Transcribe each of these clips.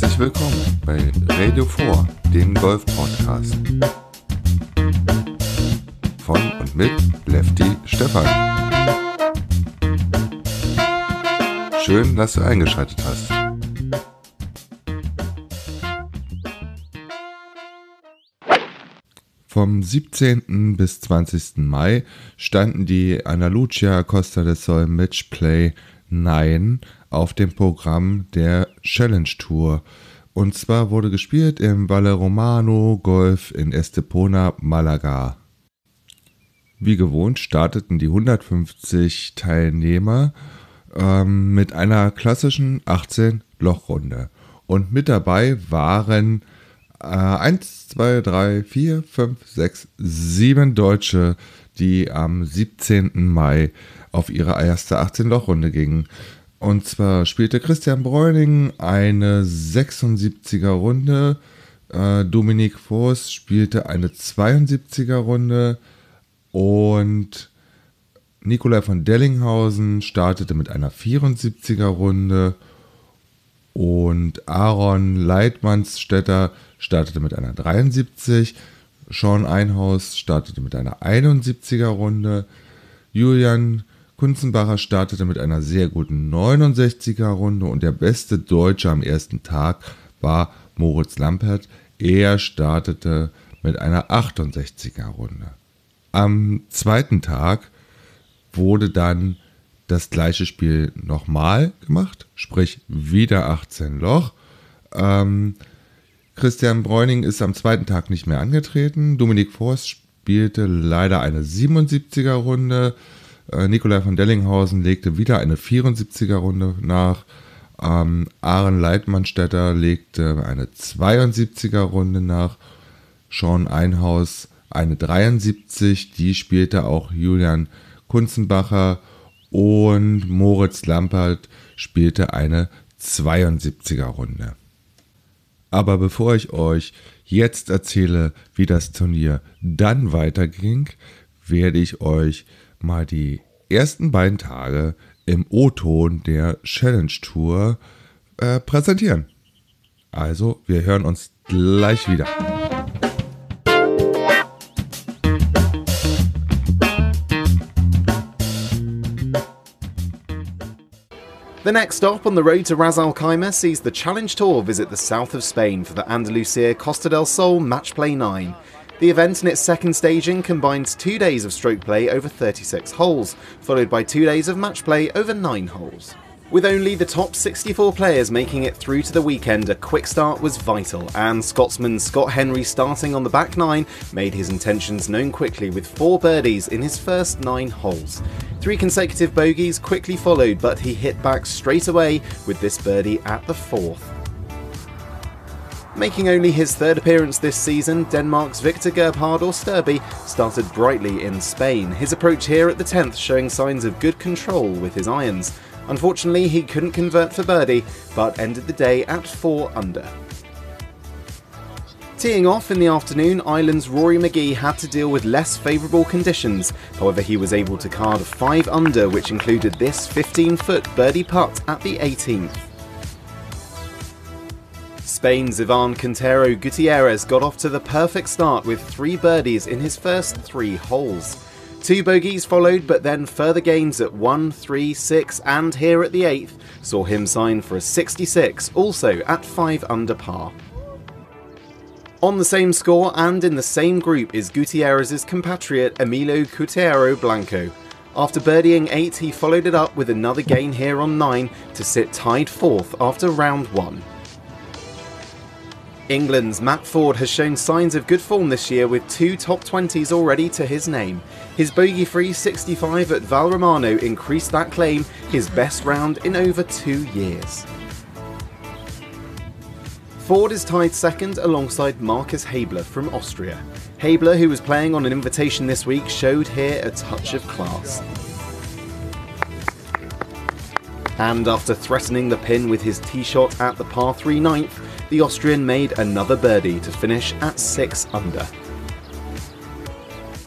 Herzlich willkommen bei Radio 4, dem Golf-Podcast. Von und mit Lefty Stefan. Schön, dass du eingeschaltet hast. Vom 17. bis 20. Mai standen die Analucia Costa del Sol Matchplay 9 auf dem Programm der Challenge Tour. Und zwar wurde gespielt im Valle Romano Golf in Estepona, Malaga. Wie gewohnt starteten die 150 Teilnehmer ähm, mit einer klassischen 18-Loch-Runde. Und mit dabei waren äh, 1, 2, 3, 4, 5, 6, 7 Deutsche, die am 17. Mai auf ihre erste 18-Loch-Runde gingen. Und zwar spielte Christian Bräuning eine 76er Runde. Äh, Dominik Voss spielte eine 72er Runde. Und Nikolai von Dellinghausen startete mit einer 74er Runde. Und Aaron Leitmannsstätter startete mit einer 73. Sean Einhaus startete mit einer 71er Runde. Julian Kunzenbacher startete mit einer sehr guten 69er Runde und der beste Deutsche am ersten Tag war Moritz Lampert. Er startete mit einer 68er Runde. Am zweiten Tag wurde dann das gleiche Spiel nochmal gemacht, sprich wieder 18 Loch. Ähm, Christian Bräuning ist am zweiten Tag nicht mehr angetreten. Dominik Forst spielte leider eine 77er Runde. Äh, Nikolai von Dellinghausen legte wieder eine 74er Runde nach. Ähm, Aaron Leitmannstätter legte eine 72er Runde nach. Sean Einhaus eine 73, die spielte auch Julian Kunzenbacher und Moritz Lampert spielte eine 72er Runde. Aber bevor ich euch jetzt erzähle, wie das Turnier dann weiterging, werde ich euch mal die ersten beiden Tage im O-Ton der Challenge Tour äh, präsentieren. Also, wir hören uns gleich wieder. The next stop on the road to Ras Al Khaimah sees the Challenge Tour visit the south of Spain for the Andalusia Costa del Sol Match Play 9. The event in its second staging combines two days of stroke play over 36 holes, followed by two days of match play over 9 holes. With only the top 64 players making it through to the weekend, a quick start was vital, and Scotsman Scott Henry starting on the back nine made his intentions known quickly with four birdies in his first nine holes. Three consecutive bogeys quickly followed, but he hit back straight away with this birdie at the fourth. Making only his third appearance this season, Denmark's Victor Gerhard or Sturby started brightly in Spain, his approach here at the 10th showing signs of good control with his irons. Unfortunately, he couldn't convert for birdie, but ended the day at 4 under. Teeing off in the afternoon, Ireland's Rory McGee had to deal with less favourable conditions. However, he was able to card 5 under, which included this 15 foot birdie putt at the 18th. Spain's Ivan Quintero Gutierrez got off to the perfect start with three birdies in his first three holes. Two bogeys followed, but then further gains at 1, 3, 6, and here at the 8th saw him sign for a 66, also at 5 under par. On the same score and in the same group is Gutierrez's compatriot Emilio Cutero Blanco. After birdieing 8, he followed it up with another gain here on 9 to sit tied 4th after round 1. England's Matt Ford has shown signs of good form this year with two top 20s already to his name. His bogey free 65 at Val Romano increased that claim, his best round in over two years. Ford is tied second alongside Marcus Habler from Austria. Habler, who was playing on an invitation this week, showed here a touch of class. And after threatening the pin with his tee shot at the par 3 ninth, the Austrian made another birdie to finish at 6 under.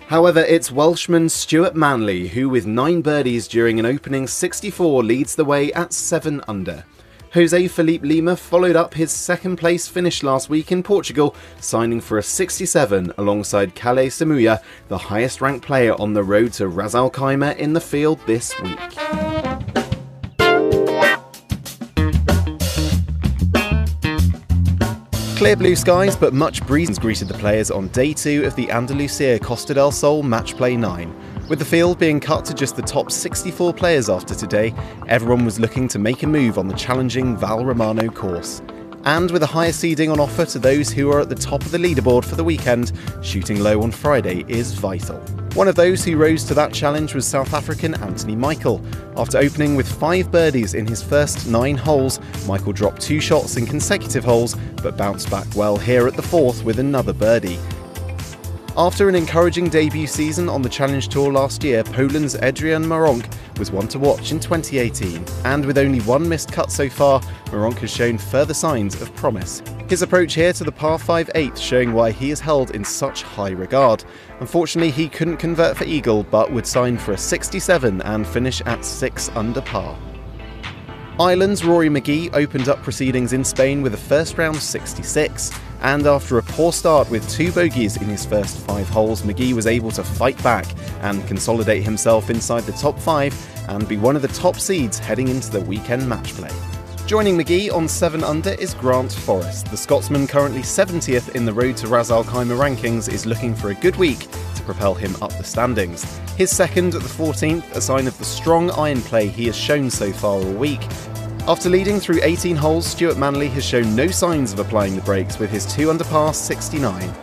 However, it's Welshman Stuart Manley who, with 9 birdies during an opening 64, leads the way at 7 under. Jose Felipe Lima followed up his second place finish last week in Portugal, signing for a 67 alongside Kale Samuya, the highest ranked player on the road to Ras Al Khaimah in the field this week. Clear blue skies, but much breeze greeted the players on day two of the Andalusia Costa del Sol Match Play 9. With the field being cut to just the top 64 players after today, everyone was looking to make a move on the challenging Val Romano course. And with a higher seeding on offer to those who are at the top of the leaderboard for the weekend, shooting low on Friday is vital. One of those who rose to that challenge was South African Anthony Michael. After opening with five birdies in his first nine holes, Michael dropped two shots in consecutive holes, but bounced back well here at the fourth with another birdie. After an encouraging debut season on the Challenge Tour last year, Poland's Adrian Maronk was one to watch in 2018, and with only one missed cut so far, Maronk has shown further signs of promise. His approach here to the par 5 8 showing why he is held in such high regard. Unfortunately, he couldn't convert for Eagle, but would sign for a 67 and finish at 6 under par. Ireland's Rory McGee opened up proceedings in Spain with a first round 66, and after a poor start with two bogeys in his first five holes, McGee was able to fight back and consolidate himself inside the top five and be one of the top seeds heading into the weekend match play. Joining McGee on 7 under is Grant Forrest. The Scotsman, currently 70th in the Road to Ras Al Khaimah rankings, is looking for a good week to propel him up the standings. His second at the 14th, a sign of the strong iron play he has shown so far all week. After leading through 18 holes, Stuart Manley has shown no signs of applying the brakes with his 2 under par 69.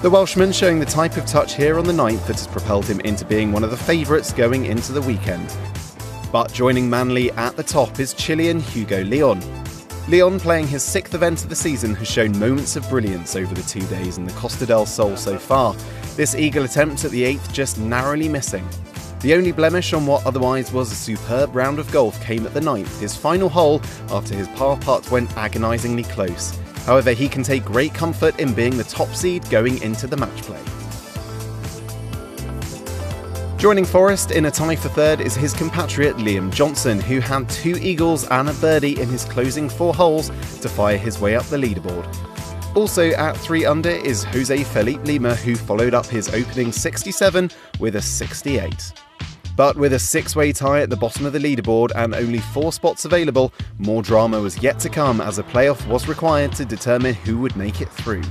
The Welshman showing the type of touch here on the 9th that has propelled him into being one of the favourites going into the weekend. But joining Manley at the top is Chilean Hugo Leon. Leon, playing his sixth event of the season, has shown moments of brilliance over the two days in the Costa del Sol so far. This eagle attempt at the eighth just narrowly missing. The only blemish on what otherwise was a superb round of golf came at the ninth, his final hole, after his par putt went agonisingly close. However, he can take great comfort in being the top seed going into the match play. Joining Forrest in a tie for third is his compatriot Liam Johnson, who had two eagles and a birdie in his closing four holes to fire his way up the leaderboard. Also at 3 under is Jose Felipe Lima, who followed up his opening 67 with a 68. But with a six way tie at the bottom of the leaderboard and only four spots available, more drama was yet to come as a playoff was required to determine who would make it through.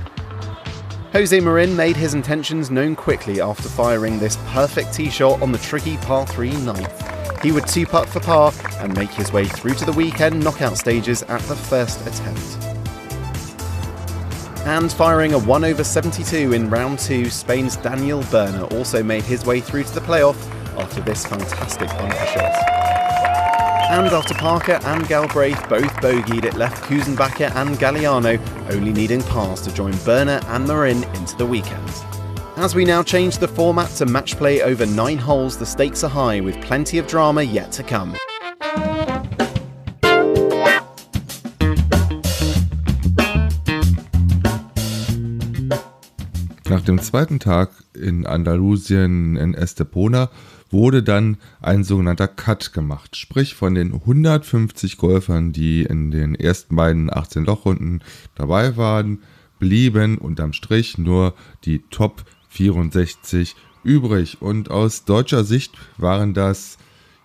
Jose Marin made his intentions known quickly after firing this perfect tee shot on the tricky par 3 ninth. He would two putt for par and make his way through to the weekend knockout stages at the first attempt. And firing a 1 over 72 in round 2, Spain's Daniel Berner also made his way through to the playoff after this fantastic bunker shot. And after Parker and Galbraith both bogeyed, it left Kusenbacher and Galliano only needing pars to join Berner and Marin into the weekend. As we now change the format to match play over nine holes, the stakes are high with plenty of drama yet to come. Dem zweiten Tag in Andalusien in Estepona wurde dann ein sogenannter Cut gemacht. Sprich, von den 150 Golfern, die in den ersten beiden 18 Lochrunden dabei waren, blieben unterm Strich nur die Top 64 übrig. Und aus deutscher Sicht waren das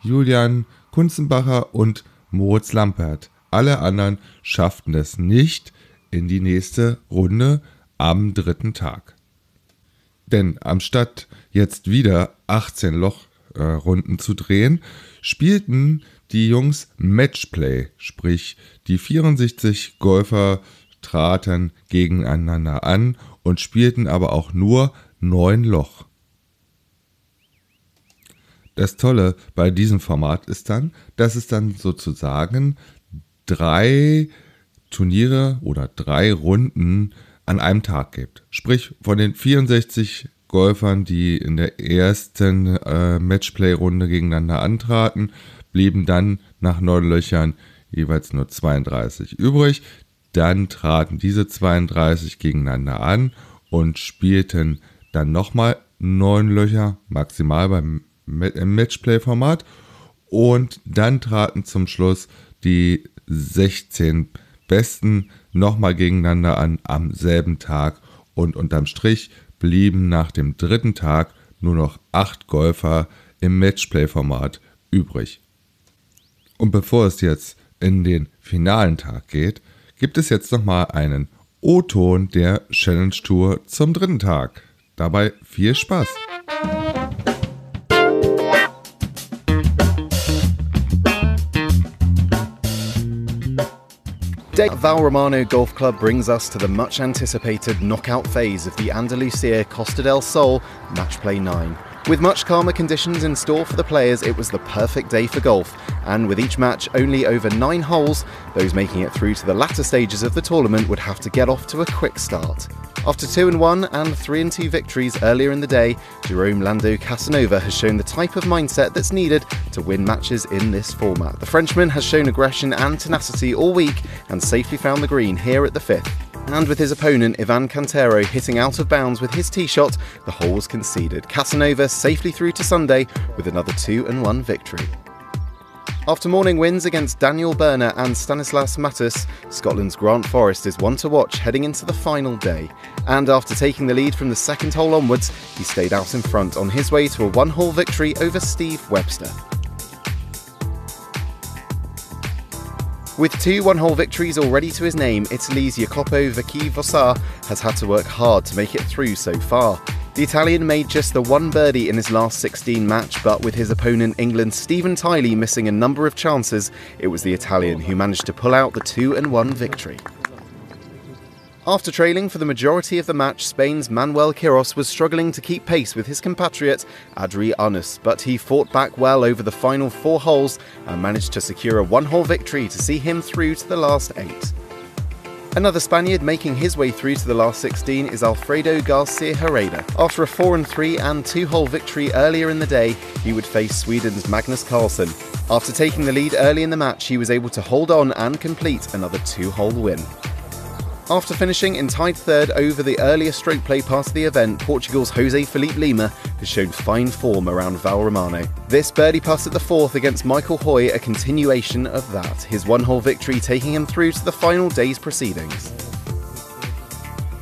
Julian Kunzenbacher und Moritz Lampert. Alle anderen schafften es nicht in die nächste Runde am dritten Tag. Denn anstatt jetzt wieder 18 Loch äh, zu drehen, spielten die Jungs Matchplay, sprich die 64 Golfer traten gegeneinander an und spielten aber auch nur neun Loch. Das Tolle bei diesem Format ist dann, dass es dann sozusagen drei Turniere oder drei Runden an einem Tag gibt. Sprich, von den 64 Golfern, die in der ersten äh, Matchplay-Runde gegeneinander antraten, blieben dann nach neun Löchern jeweils nur 32 übrig. Dann traten diese 32 gegeneinander an und spielten dann nochmal neun Löcher, maximal beim Matchplay-Format. Und dann traten zum Schluss die 16 Besten nochmal gegeneinander an am selben Tag und unterm Strich blieben nach dem dritten Tag nur noch acht Golfer im Matchplay-Format übrig. Und bevor es jetzt in den finalen Tag geht, gibt es jetzt nochmal einen O-Ton der Challenge Tour zum dritten Tag. Dabei viel Spaß! Val Romano Golf Club brings us to the much anticipated knockout phase of the Andalusia Costa del Sol Match Play 9. With much calmer conditions in store for the players, it was the perfect day for golf, and with each match only over nine holes, those making it through to the latter stages of the tournament would have to get off to a quick start. After 2 and 1 and 3 and 2 victories earlier in the day, Jerome Lando Casanova has shown the type of mindset that's needed to win matches in this format. The Frenchman has shown aggression and tenacity all week and safely found the green here at the 5th and with his opponent Ivan Cantero hitting out of bounds with his tee shot, the hole was conceded. Casanova safely through to Sunday with another 2 and 1 victory. After morning wins against Daniel Berner and Stanislas Mattis, Scotland's Grant Forrest is one to watch heading into the final day. And after taking the lead from the second hole onwards, he stayed out in front on his way to a one hole victory over Steve Webster. With two one-hole victories already to his name, Italy's Jacopo Vicky Vossar has had to work hard to make it through so far. The Italian made just the one birdie in his last 16 match, but with his opponent England's Stephen Tiley missing a number of chances, it was the Italian who managed to pull out the 2 and 1 victory. After trailing for the majority of the match, Spain's Manuel Quiros was struggling to keep pace with his compatriot Adri Arnus, but he fought back well over the final four holes and managed to secure a one-hole victory to see him through to the last eight. Another Spaniard making his way through to the last 16 is Alfredo Garcia Herrera. After a 4 and 3 and 2 hole victory earlier in the day, he would face Sweden's Magnus Carlsen. After taking the lead early in the match, he was able to hold on and complete another 2 hole win. After finishing in tied third over the earlier stroke play part of the event, Portugal's Jose Felipe Lima has shown fine form around Val Romano. This birdie putt at the fourth against Michael Hoy a continuation of that, his one hole victory taking him through to the final day's proceedings.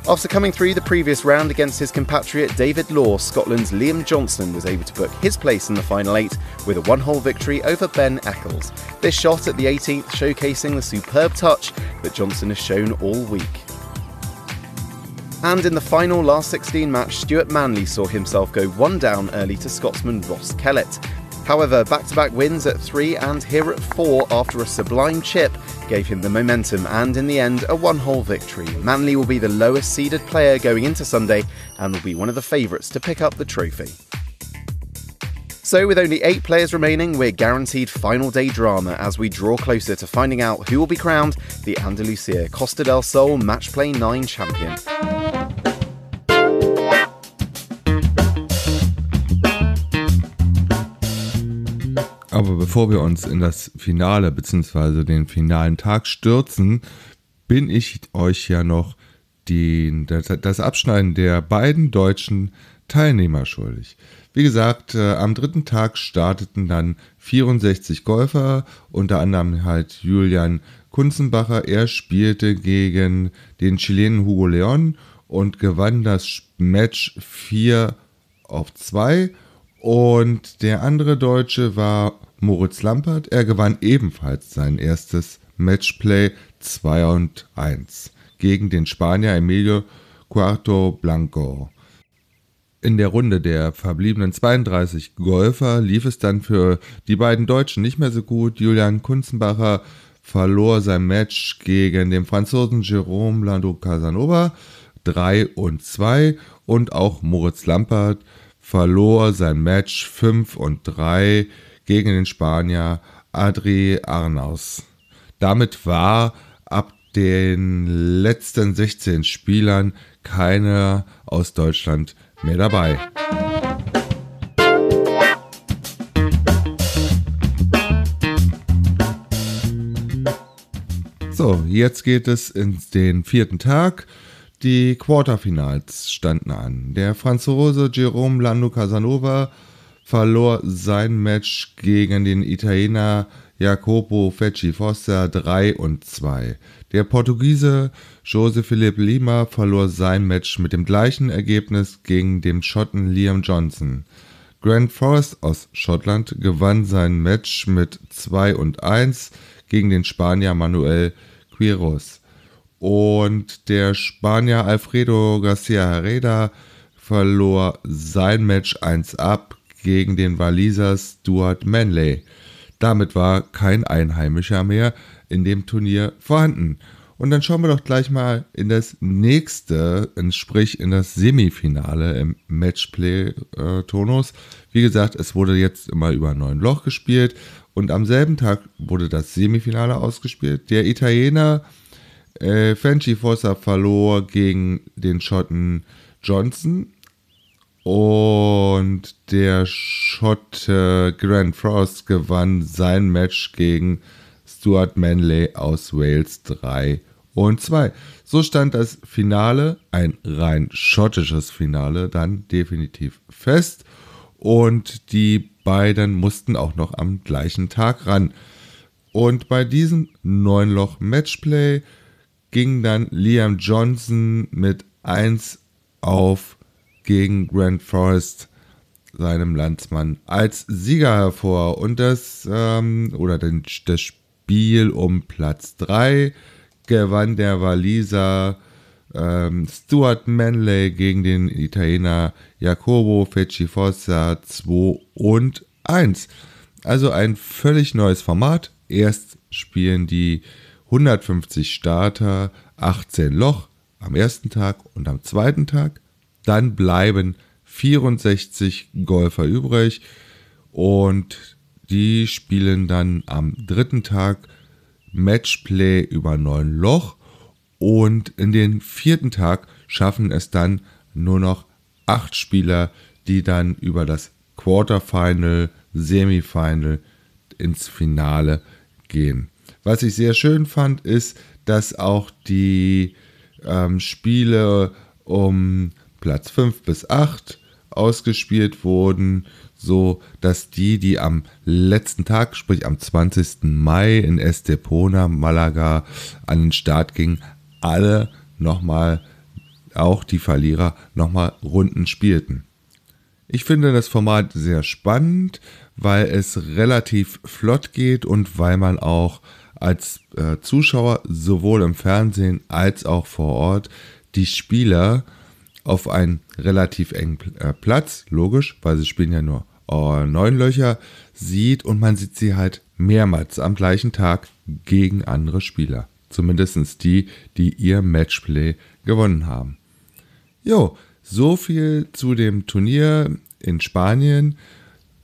After coming through the previous round against his compatriot David Law, Scotland's Liam Johnson was able to book his place in the final eight with a one hole victory over Ben Eccles. This shot at the 18th showcasing the superb touch that Johnson has shown all week. And in the final last 16 match, Stuart Manley saw himself go one down early to Scotsman Ross Kellett. However, back to back wins at 3 and here at 4 after a sublime chip gave him the momentum and, in the end, a one hole victory. Manley will be the lowest seeded player going into Sunday and will be one of the favourites to pick up the trophy. So, with only eight players remaining, we're guaranteed final day drama as we draw closer to finding out who will be crowned the Andalusia Costa del Sol Match Play 9 champion. Aber bevor wir uns in das Finale bzw. den finalen Tag stürzen, bin ich euch ja noch die, das, das Abschneiden der beiden deutschen Teilnehmer schuldig. Wie gesagt, äh, am dritten Tag starteten dann 64 Golfer, unter anderem halt Julian Kunzenbacher. Er spielte gegen den Chilenen Hugo Leon und gewann das Match 4 auf 2. Und der andere Deutsche war Moritz Lampert. Er gewann ebenfalls sein erstes Matchplay 2 und 1 gegen den Spanier Emilio Cuarto Blanco. In der Runde der verbliebenen 32 Golfer lief es dann für die beiden Deutschen nicht mehr so gut. Julian Kunzenbacher verlor sein Match gegen den Franzosen Jérôme Lando Casanova 3 und 2 und auch Moritz Lampert verlor sein Match 5 und 3 gegen den Spanier Adri Arnaus. Damit war ab den letzten 16 Spielern keiner aus Deutschland mehr dabei. So, jetzt geht es in den vierten Tag. Die Quarterfinals standen an. Der Franzose Jerome Lando Casanova verlor sein Match gegen den Italiener Jacopo Fecci Fossa 3 und 2. Der Portugiese Jose Philippe Lima verlor sein Match mit dem gleichen Ergebnis gegen den Schotten Liam Johnson. Grant Forrest aus Schottland gewann sein Match mit 2 und 1 gegen den Spanier Manuel Quiros. Und der Spanier Alfredo Garcia Herrera verlor sein Match 1 ab gegen den Waliser Stuart Manley. Damit war kein Einheimischer mehr in dem Turnier vorhanden. Und dann schauen wir doch gleich mal in das nächste, sprich in das Semifinale im Matchplay-Tonus. Wie gesagt, es wurde jetzt immer über neun Loch gespielt und am selben Tag wurde das Semifinale ausgespielt. Der Italiener äh, Fenci Fossa verlor gegen den Schotten Johnson und der Schotte Grant Frost gewann sein Match gegen Stuart Manley aus Wales 3 und 2. So stand das Finale, ein rein schottisches Finale, dann definitiv fest. Und die beiden mussten auch noch am gleichen Tag ran. Und bei diesem Neunloch Matchplay ging dann Liam Johnson mit 1 auf gegen Grant Forrest, seinem Landsmann, als Sieger hervor. Und das, ähm, oder den, das Spiel um Platz 3 gewann der Waliser ähm, Stuart Manley gegen den Italiener Jacobo Feccifossa 2 und 1. Also ein völlig neues Format. Erst spielen die 150 Starter 18 Loch am ersten Tag und am zweiten Tag. Dann bleiben 64 Golfer übrig und die spielen dann am dritten Tag Matchplay über neun Loch und in den vierten Tag schaffen es dann nur noch acht Spieler, die dann über das Quarterfinal, Semifinal ins Finale gehen. Was ich sehr schön fand, ist, dass auch die ähm, Spiele um Platz 5 bis 8 ausgespielt wurden, so dass die, die am letzten Tag, sprich am 20. Mai in Estepona, Malaga, an den Start gingen, alle nochmal, auch die Verlierer, nochmal Runden spielten. Ich finde das Format sehr spannend, weil es relativ flott geht und weil man auch als äh, Zuschauer sowohl im Fernsehen als auch vor Ort die Spieler auf einen relativ engen äh, Platz, logisch, weil sie spielen ja nur äh, neun Löcher, sieht und man sieht sie halt mehrmals am gleichen Tag gegen andere Spieler. Zumindest die, die ihr Matchplay gewonnen haben. Jo, so viel zu dem Turnier in Spanien,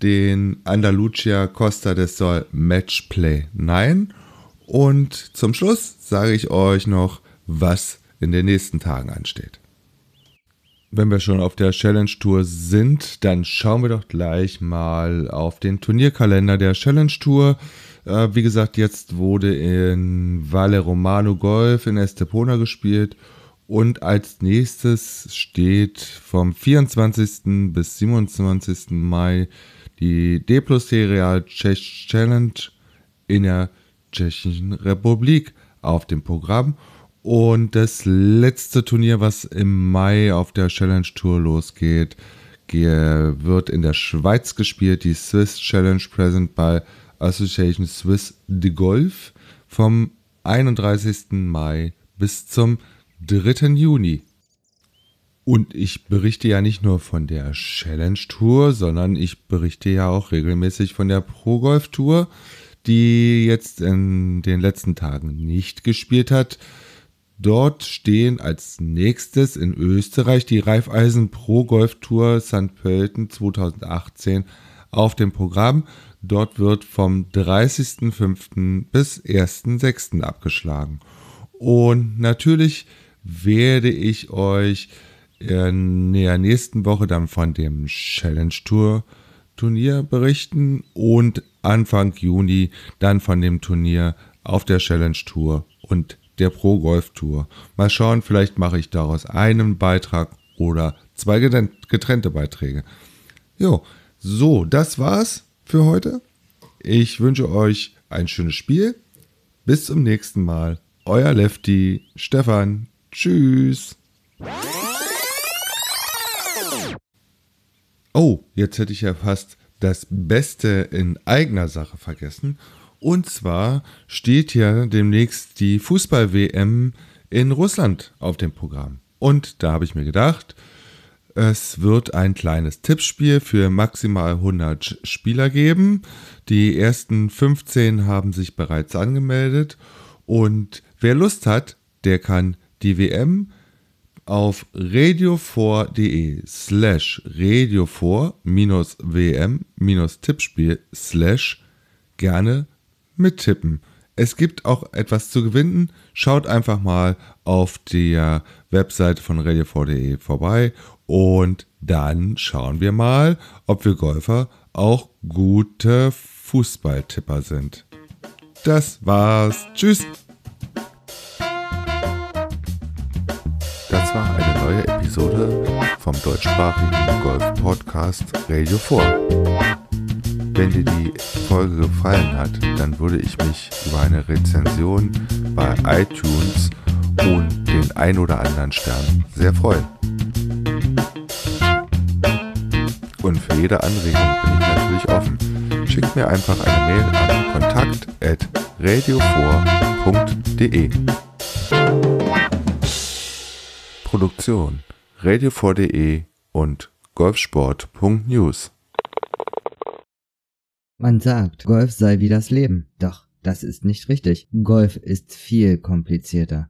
den Andalucia Costa del Sol Matchplay 9. Und zum Schluss sage ich euch noch, was in den nächsten Tagen ansteht. Wenn wir schon auf der Challenge Tour sind, dann schauen wir doch gleich mal auf den Turnierkalender der Challenge Tour. Äh, wie gesagt, jetzt wurde in Valle Romano Golf in Estepona gespielt und als nächstes steht vom 24. bis 27. Mai die D Plus Serial Challenge in der Tschechischen Republik auf dem Programm. Und das letzte Turnier, was im Mai auf der Challenge Tour losgeht, wird in der Schweiz gespielt, die Swiss Challenge Present by Association Swiss de Golf vom 31. Mai bis zum 3. Juni. Und ich berichte ja nicht nur von der Challenge Tour, sondern ich berichte ja auch regelmäßig von der Pro Golf Tour die jetzt in den letzten Tagen nicht gespielt hat. Dort stehen als nächstes in Österreich die Raiffeisen Pro Golf Tour St. Pölten 2018 auf dem Programm. Dort wird vom 30.05. bis 1.06. abgeschlagen. Und natürlich werde ich euch in der nächsten Woche dann von dem Challenge Tour Turnier berichten und Anfang Juni dann von dem Turnier auf der Challenge Tour und der Pro Golf Tour. Mal schauen, vielleicht mache ich daraus einen Beitrag oder zwei getrennte Beiträge. Jo, so, das war's für heute. Ich wünsche euch ein schönes Spiel. Bis zum nächsten Mal. Euer Lefty, Stefan. Tschüss. Oh, jetzt hätte ich ja fast das Beste in eigener Sache vergessen. Und zwar steht ja demnächst die Fußball-WM in Russland auf dem Programm. Und da habe ich mir gedacht, es wird ein kleines Tippspiel für maximal 100 Spieler geben. Die ersten 15 haben sich bereits angemeldet. Und wer Lust hat, der kann die WM auf radio4.de slash radio4-wm-tippspiel slash gerne mittippen. Es gibt auch etwas zu gewinnen. Schaut einfach mal auf der Webseite von radio4.de vorbei und dann schauen wir mal, ob wir Golfer auch gute Fußballtipper sind. Das war's. Tschüss. Episode vom deutschsprachigen Golf-Podcast Radio 4. Wenn dir die Folge gefallen hat, dann würde ich mich über eine Rezension bei iTunes und den ein oder anderen Stern sehr freuen. Und für jede Anregung bin ich natürlich offen. Schickt mir einfach eine Mail an kontakt.radio4.de. Produktion radio4.de und golfsport.news man sagt, Golf sei wie das Leben. Doch, das ist nicht richtig. Golf ist viel komplizierter.